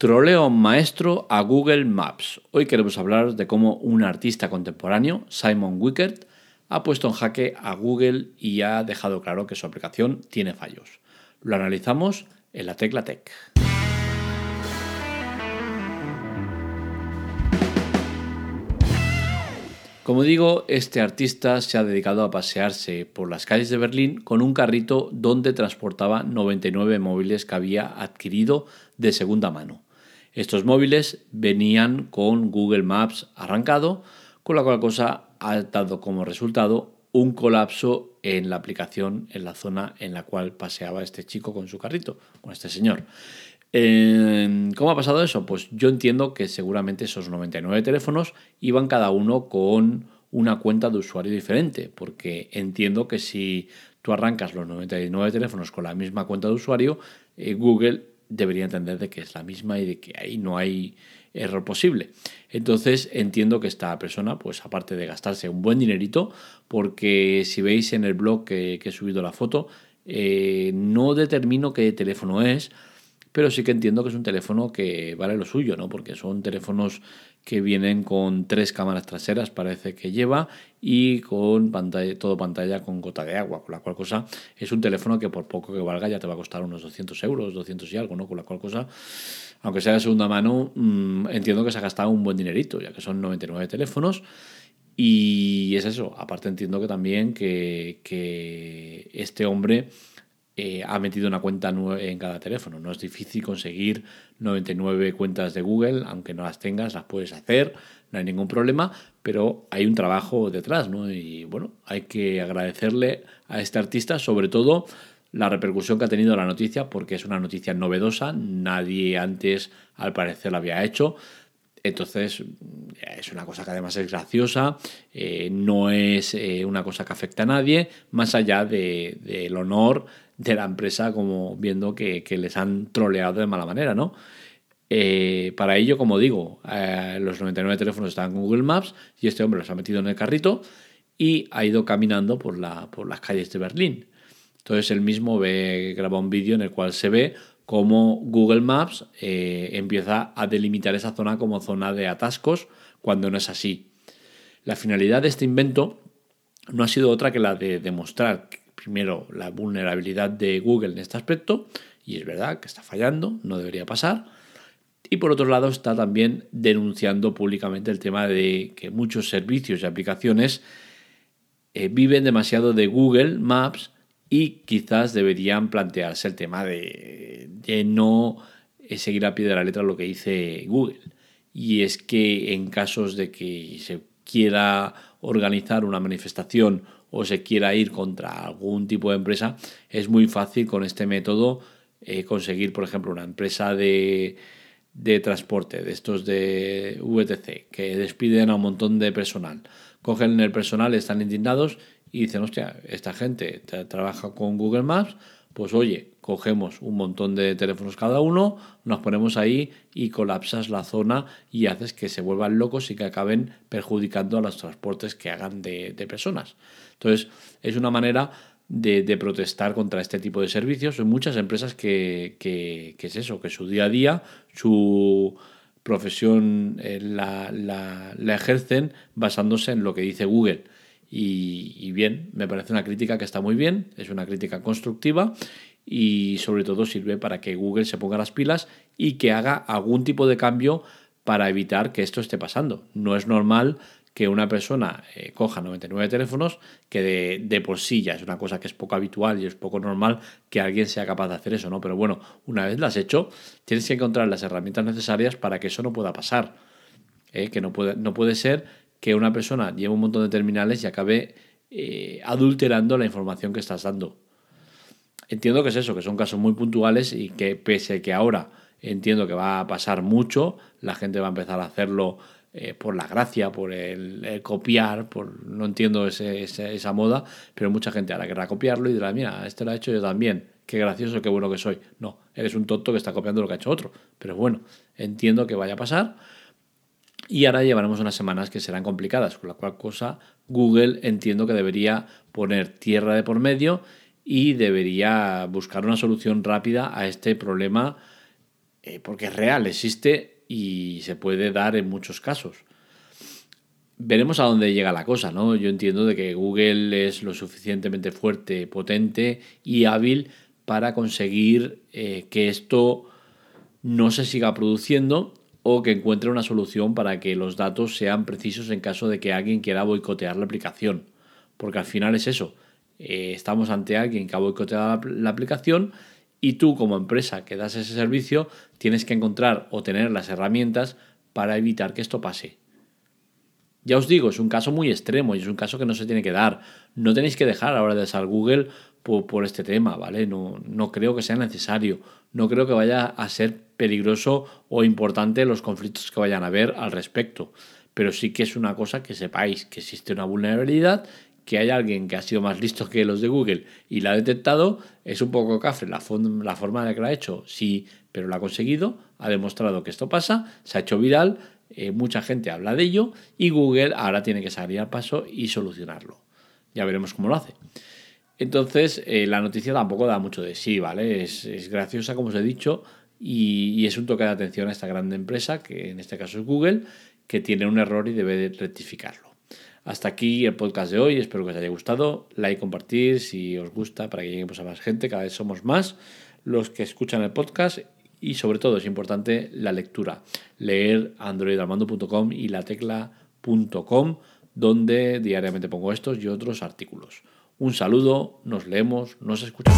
Troleo maestro a Google Maps. Hoy queremos hablar de cómo un artista contemporáneo, Simon Wickert, ha puesto en jaque a Google y ha dejado claro que su aplicación tiene fallos. Lo analizamos en la Tecla Tech. Como digo, este artista se ha dedicado a pasearse por las calles de Berlín con un carrito donde transportaba 99 móviles que había adquirido de segunda mano. Estos móviles venían con Google Maps arrancado, con la cual cosa ha dado como resultado un colapso en la aplicación en la zona en la cual paseaba este chico con su carrito, con este señor. ¿Cómo ha pasado eso? Pues yo entiendo que seguramente esos 99 teléfonos iban cada uno con una cuenta de usuario diferente, porque entiendo que si tú arrancas los 99 teléfonos con la misma cuenta de usuario, eh, Google debería entender de que es la misma y de que ahí no hay error posible. Entonces entiendo que esta persona, pues aparte de gastarse un buen dinerito, porque si veis en el blog que, he subido la foto, eh, no determino qué teléfono es, pero sí que entiendo que es un teléfono que vale lo suyo, ¿no? Porque son teléfonos que vienen con tres cámaras traseras, parece que lleva, y con pantalla, todo pantalla con gota de agua, con la cual cosa es un teléfono que por poco que valga ya te va a costar unos 200 euros, 200 y algo, ¿no? Con la cual cosa, aunque sea de segunda mano, mm, entiendo que se ha gastado un buen dinerito, ya que son 99 teléfonos. Y es eso, aparte entiendo que también que, este hombre eh, ha metido una cuenta en cada teléfono. No es difícil conseguir 99 cuentas de Google, aunque no las tengas, las puedes hacer, no hay ningún problema, pero hay un trabajo detrás, ¿no? Y bueno, hay que agradecerle a este artista, sobre todo la repercusión que ha tenido la noticia, porque es una noticia novedosa, nadie antes al parecer la había hecho. Entonces, es una cosa que además es graciosa, eh, no es eh, una cosa que afecta a nadie, más allá del de, honor de la empresa como viendo que, les han troleado de mala manera, ¿no? Eh, para ello, como digo, eh, los 99 teléfonos estaban con Google Maps y este hombre los ha metido en el carrito y ha ido caminando por, la, por las calles de Berlín. Entonces él mismo ve, graba un vídeo en el cual se ve cómo Google Maps eh, empieza a delimitar esa zona como zona de atascos cuando no es así. La finalidad de este invento no ha sido otra que la de demostrar primero la vulnerabilidad de Google en este aspecto, y es verdad que está fallando, no debería pasar. Y por otro lado está también denunciando públicamente el tema de que muchos servicios y aplicaciones eh, viven demasiado de Google Maps y quizás deberían plantearse el tema de, de no eh, seguir a pie de la letra lo que dice Google. Y es que en casos de que se quiera organizar una manifestación o se quiera ir contra algún tipo de empresa, es muy fácil con este método eh, conseguir, por ejemplo, una empresa de, de transporte, de estos de VTC, que despiden a un montón de personal. Cogen el personal, están indignados y dicen, hostia, esta gente trabaja con Google Maps, pues oye, cogemos un montón de teléfonos cada uno, nos ponemos ahí y colapsas la zona y haces que se vuelvan locos y que acaben perjudicando a los transportes que hagan de, personas. Entonces, es una manera de, protestar contra este tipo de servicios. Hay muchas empresas que, es eso, que su día a día, su profesión eh, la, ejercen basándose en lo que dice Google. Y, bien, me parece una crítica que está muy bien, es una crítica constructiva y sobre todo sirve para que Google se ponga las pilas y que haga algún tipo de cambio para evitar que esto esté pasando. No es normal que una persona eh, coja 99 teléfonos, que de, de, por sí ya es una cosa que es poco habitual y es poco normal que alguien sea capaz de hacer eso, ¿no? Pero bueno, una vez lo has hecho, tienes que encontrar las herramientas necesarias para que eso no pueda pasar. ¿eh? Que no puede, no puede ser que una persona lleve un montón de terminales y acabe eh, adulterando la información que estás dando. Entiendo que es eso, que son casos muy puntuales y que pese a que ahora entiendo que va a pasar mucho, la gente va a empezar a hacerlo eh, por la gracia, por el, copiar, por no entiendo esa moda, pero mucha gente ahora querrá copiarlo y dirá, mira, este lo ha hecho yo también, qué gracioso, qué bueno que soy. No, eres un tonto que está copiando lo que ha hecho otro. Pero bueno, entiendo que vaya a pasar. Y ahora llevaremos unas semanas que serán complicadas, con la cual cosa Google entiendo que debería poner tierra de por medio y debería buscar una solución rápida a este problema eh, porque es real, existe y se puede dar en muchos casos. Veremos a dónde llega la cosa, ¿no? Yo entiendo de que Google es lo suficientemente fuerte, potente y hábil para conseguir eh, que esto no se siga produciendo o que encuentre una solución para que los datos sean precisos en caso de que alguien quiera boicotear la aplicación. Porque al final es eso. Eh, estamos ante alguien que ha boicoteado la, aplicación y tú como empresa que das ese servicio tienes que encontrar o tener las herramientas para evitar que esto pase. Ya os digo, es un caso muy extremo y es un caso que no se tiene que dar. No tenéis que dejar ahora de usar Google por, este tema, ¿vale? No, no creo que sea necesario. No creo que vaya a ser peligroso o importante los conflictos que vayan a haber al respecto. Pero sí que es una cosa que sepáis que existe una vulnerabilidad, que hay alguien que ha sido más listo que los de Google y la ha detectado, es un poco cafre la, la forma de que lo ha hecho, sí, pero lo ha conseguido, ha demostrado que esto pasa, se ha hecho viral, eh, mucha gente habla de ello y Google ahora tiene que salir al paso y solucionarlo. Ya veremos cómo lo hace. Entonces, eh, la noticia tampoco da mucho de sí, ¿vale? Es, graciosa, como os he dicho, y, es un toque de atención a esta gran empresa, que en este caso es Google, que tiene un error y debe rectificarlo. Hasta aquí el podcast de hoy, espero que os haya gustado. Like, compartir si os gusta para que lleguemos a más gente, cada vez somos más los que escuchan el podcast y sobre todo es importante la lectura. Leer androidalmando.com y la tecla.com donde diariamente pongo estos y otros artículos. Un saludo, nos leemos, nos escuchamos.